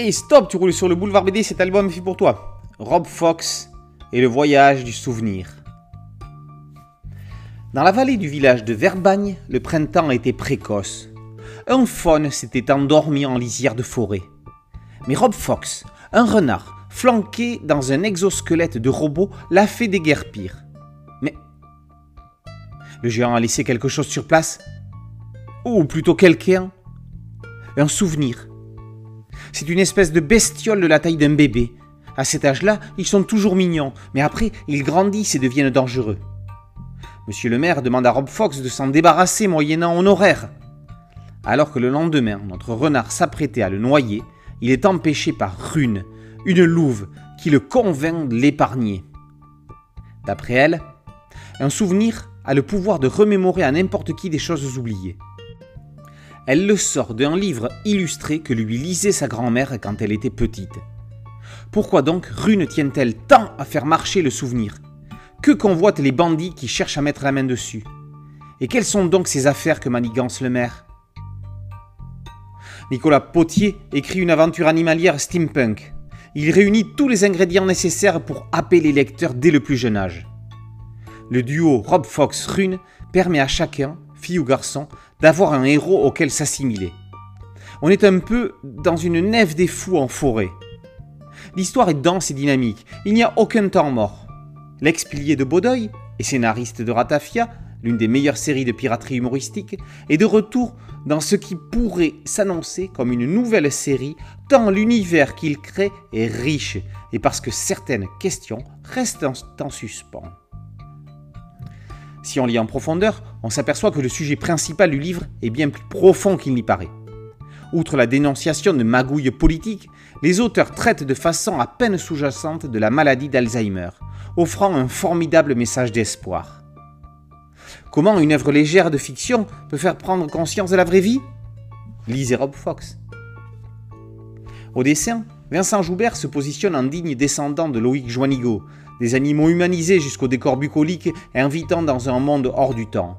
Et stop, tu roules sur le boulevard BD, cet album est fait pour toi. Rob Fox et le voyage du souvenir. Dans la vallée du village de Verbagne, le printemps était précoce. Un faune s'était endormi en lisière de forêt. Mais Rob Fox, un renard, flanqué dans un exosquelette de robot, l'a fait déguerpir. Mais le géant a laissé quelque chose sur place? Ou plutôt quelqu'un? Un souvenir. C'est une espèce de bestiole de la taille d'un bébé. À cet âge-là, ils sont toujours mignons, mais après, ils grandissent et deviennent dangereux. Monsieur le maire demande à Rob Fox de s'en débarrasser moyennant honoraire. Alors que le lendemain, notre renard s'apprêtait à le noyer, il est empêché par Rune, une louve, qui le convainc de l'épargner. D'après elle, un souvenir a le pouvoir de remémorer à n'importe qui des choses oubliées. Elle le sort d'un livre illustré que lui lisait sa grand-mère quand elle était petite. Pourquoi donc Rune tient-elle tant à faire marcher le souvenir? Que convoitent les bandits qui cherchent à mettre la main dessus? Et quelles sont donc ces affaires que manigance le maire? Nicolas Potier écrit une aventure animalière steampunk. Il réunit tous les ingrédients nécessaires pour happer les lecteurs dès le plus jeune âge. Le duo Rob Fox-Rune permet à chacun, fille ou garçon, d'avoir un héros auquel s'assimiler. On est un peu dans une nef des fous en forêt. L'histoire est dense et dynamique, il n'y a aucun temps mort. L'ex-pilier de Baudeuil et scénariste de Ratafia, l'une des meilleures séries de piraterie humoristique, est de retour dans ce qui pourrait s'annoncer comme une nouvelle série, tant l'univers qu'il crée est riche et parce que certaines questions restent en suspens. Si on lit en profondeur, on s'aperçoit que le sujet principal du livre est bien plus profond qu'il n'y paraît. Outre la dénonciation de magouilles politiques, les auteurs traitent de façon à peine sous-jacente de la maladie d'Alzheimer, offrant un formidable message d'espoir. Comment une œuvre légère de fiction peut faire prendre conscience de la vraie vie? Lisez Rob Fox. Au dessin, Vincent Joubert se positionne en digne descendant de Loïc Joanigo, des animaux humanisés jusqu'au décor bucolique invitant dans un monde hors du temps.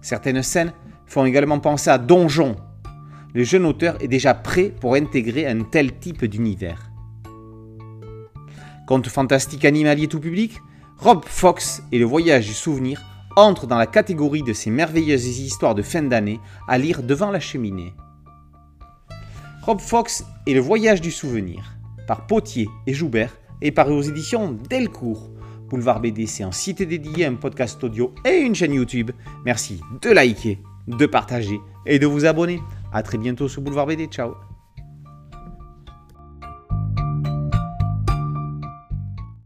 Certaines scènes font également penser à Donjon. Le jeune auteur est déjà prêt pour intégrer un tel type d'univers. Conte fantastique animalier tout public, Rob Fox et le voyage du souvenir entrent dans la catégorie de ces merveilleuses histoires de fin d'année à lire devant la cheminée. Rob Fox et le voyage du souvenir, par Potier et Joubert, est paru aux éditions Delcourt. Boulevard BD, c'est un site dédié, un podcast audio et une chaîne YouTube. Merci de liker, de partager et de vous abonner. A très bientôt sur Boulevard BD. Ciao